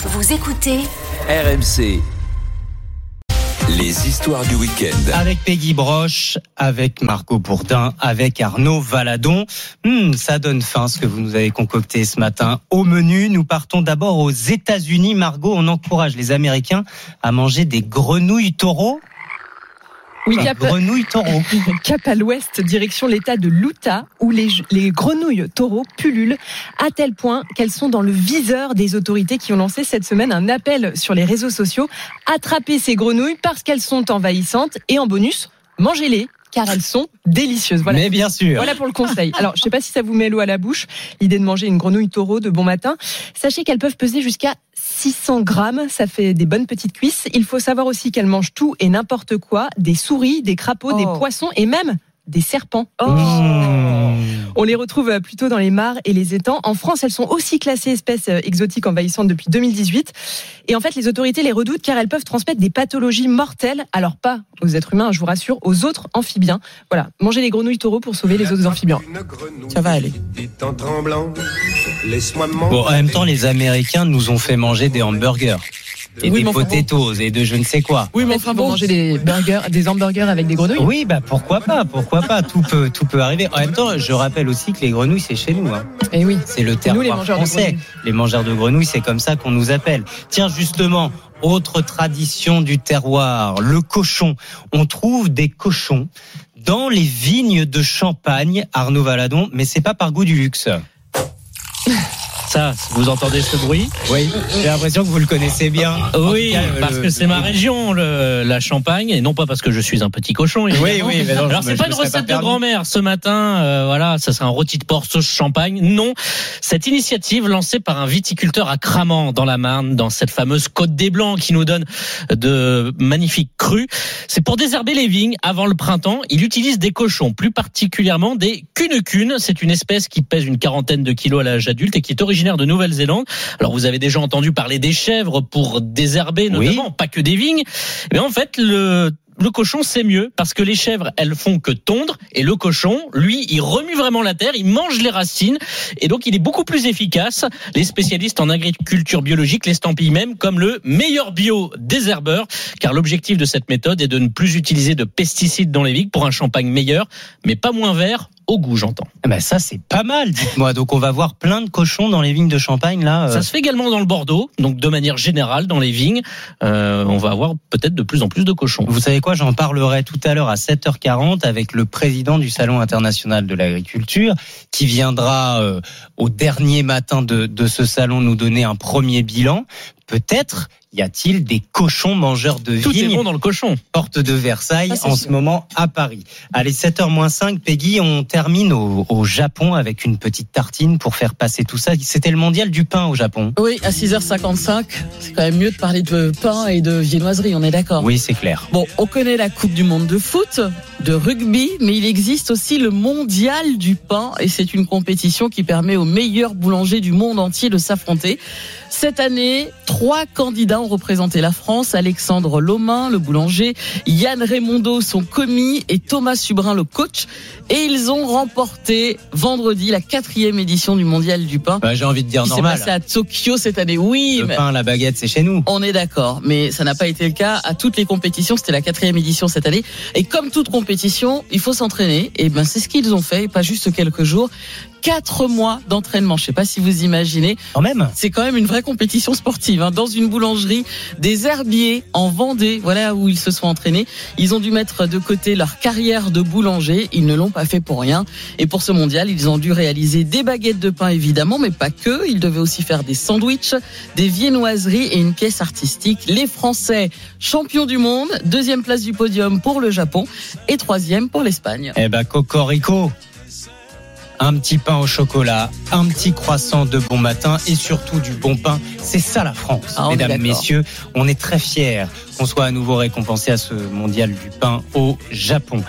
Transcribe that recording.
Vous écoutez RMC. Les histoires du week-end. Avec Peggy Broche, avec Margot Bourdin, avec Arnaud Valadon. Hmm, ça donne faim ce que vous nous avez concocté ce matin. Au menu, nous partons d'abord aux États-Unis. Margot, on encourage les Américains à manger des grenouilles taureaux. Oui, cap, cap à l'ouest, direction l'état de l'Utah, où les, les grenouilles taureaux pullulent à tel point qu'elles sont dans le viseur des autorités qui ont lancé cette semaine un appel sur les réseaux sociaux. Attrapez ces grenouilles parce qu'elles sont envahissantes et en bonus, mangez-les car elles sont délicieuses. Voilà. Mais bien sûr. Voilà pour le conseil. Alors, je sais pas si ça vous met l'eau à la bouche, l'idée de manger une grenouille taureau de bon matin. Sachez qu'elles peuvent peser jusqu'à 600 grammes. Ça fait des bonnes petites cuisses. Il faut savoir aussi qu'elles mangent tout et n'importe quoi. Des souris, des crapauds, des Oh. poissons et même des serpents. Mmh. On les retrouve euh, plutôt dans les mares et les étangs. En France, elles sont aussi classées espèces euh, exotiques envahissantes depuis 2018. Et en fait, les autorités les redoutent car elles peuvent transmettre des pathologies mortelles. Alors pas aux êtres humains, je vous rassure, aux autres amphibiens. Voilà, mangez les grenouilles taureaux pour sauver les autres amphibiens. Ça va aller. En tremblant, laisse-moi Bon, en même temps, les Américains nous ont fait manger des hamburgers. Et Oui, des bon. potatoes et de je ne sais quoi. Oui, mais Enfin, bon. manger des burgers, des hamburgers avec des grenouilles? Oui, bah pourquoi pas, pourquoi pas. Tout peut, tout peut arriver. En même temps, je rappelle aussi que les grenouilles, c'est chez nous. Hein. Et oui. C'est le Nous, terroir les mangeurs de français. les mangeurs de grenouilles, c'est comme ça qu'on nous appelle. Tiens, justement, autre tradition du terroir, le cochon. On trouve des cochons dans les vignes de Champagne, Arnaud Valadon, mais c'est pas par goût du luxe. Ça, vous entendez ce bruit Oui, j'ai l'impression que vous le connaissez bien. En Oui, cas, parce le- que c'est ma région, le- la Champagne, et non pas parce que je suis un petit cochon. Oui, évidemment. oui, mais non, Alors c'est pas une recette pas de grand-mère ce matin. euh, voilà, ça sera un rôti de porc sauce champagne. Non, cette initiative lancée par un viticulteur à Cramant dans la Marne, dans cette fameuse Côte des Blancs qui nous donne de magnifiques crus, c'est pour désherber les vignes avant le printemps. Il utilise des cochons, plus particulièrement des cunes C'est une espèce qui pèse une quarantaine de kilos à l'âge adulte et qui est originaire de Nouvelle-Zélande. Alors vous avez déjà entendu parler des chèvres pour désherber Oui. notamment, pas que des vignes. Mais en fait, le le cochon c'est mieux parce que les chèvres elles font que tondre et le cochon lui il remue vraiment la terre, il mange les racines et donc il est beaucoup plus efficace. Les spécialistes en agriculture biologique l'estampillent même comme le meilleur bio désherbeur car l'objectif de cette méthode est de ne plus utiliser de pesticides dans les vignes pour un champagne meilleur mais pas moins vert au goût j'entends. Ah bah ça, c'est pas mal, dites-moi. Donc, on va voir plein de cochons dans les vignes de Champagne, là. euh. Ça se fait également dans le Bordeaux, donc de manière générale dans les vignes, euh, on va avoir peut-être de plus en plus de cochons. Vous savez quoi, j'en parlerai tout à l'heure à 7h40 avec le président du Salon international de l'agriculture qui viendra euh, au dernier matin de, de ce salon nous donner un premier bilan. Peut-être y a-t-il des cochons mangeurs de Tout est bon dans le cochon. porte de Versailles Ah, en sûr. ce moment à Paris. Allez, 7h-5, Peggy, on termine au, au Japon avec une petite tartine pour faire passer tout ça. C'était le mondial du pain au Japon. Oui, à 6h55, c'est quand même mieux de parler de pain et de viennoiserie, on est d'accord. Oui, c'est clair. Bon, on connaît la Coupe du Monde de foot, de rugby, mais il existe aussi le Mondial du pain et c'est une compétition qui permet aux meilleurs boulangers du monde entier de s'affronter. Cette année, trois candidats ont représenté la France. Alexandre Lomain, le boulanger, Yann Raimondo, son commis, et Thomas Subrin, le coach. Et ils ont remporté vendredi la quatrième édition du Mondial du pain. Bah, J'ai envie de dire Qui normal. passé à Tokyo cette année. Oui, Le mais pain, la baguette, c'est chez nous. on est d'accord, mais ça n'a pas été le cas à toutes les compétitions. C'était la quatrième édition cette année. Et comme toute compétition, il faut s'entraîner. Et ben, c'est ce qu'ils ont fait, et pas juste quelques jours. Quatre mois d'entraînement. Je sais pas si vous imaginez. Quand même. C'est quand même une vraie compétition sportive. hein. Dans une boulangerie, des herbiers en Vendée, voilà où ils se sont entraînés. Ils ont dû mettre de côté leur carrière de boulanger. Ils ne l'ont pas fait pour rien. Et pour ce mondial, ils ont dû réaliser des baguettes de pain évidemment, mais pas que. Ils devaient aussi faire des sandwichs, des viennoiseries et une pièce artistique. Les Français, champions du monde, deuxième place du podium pour le Japon et troisième pour l'Espagne. Eh ben, Cocorico. Un petit pain au chocolat, un petit croissant de bon matin et surtout du bon pain. C'est ça la France, Ah, mesdames, messieurs. On est très fiers qu'on soit à nouveau récompensé à ce mondial du pain au Japon.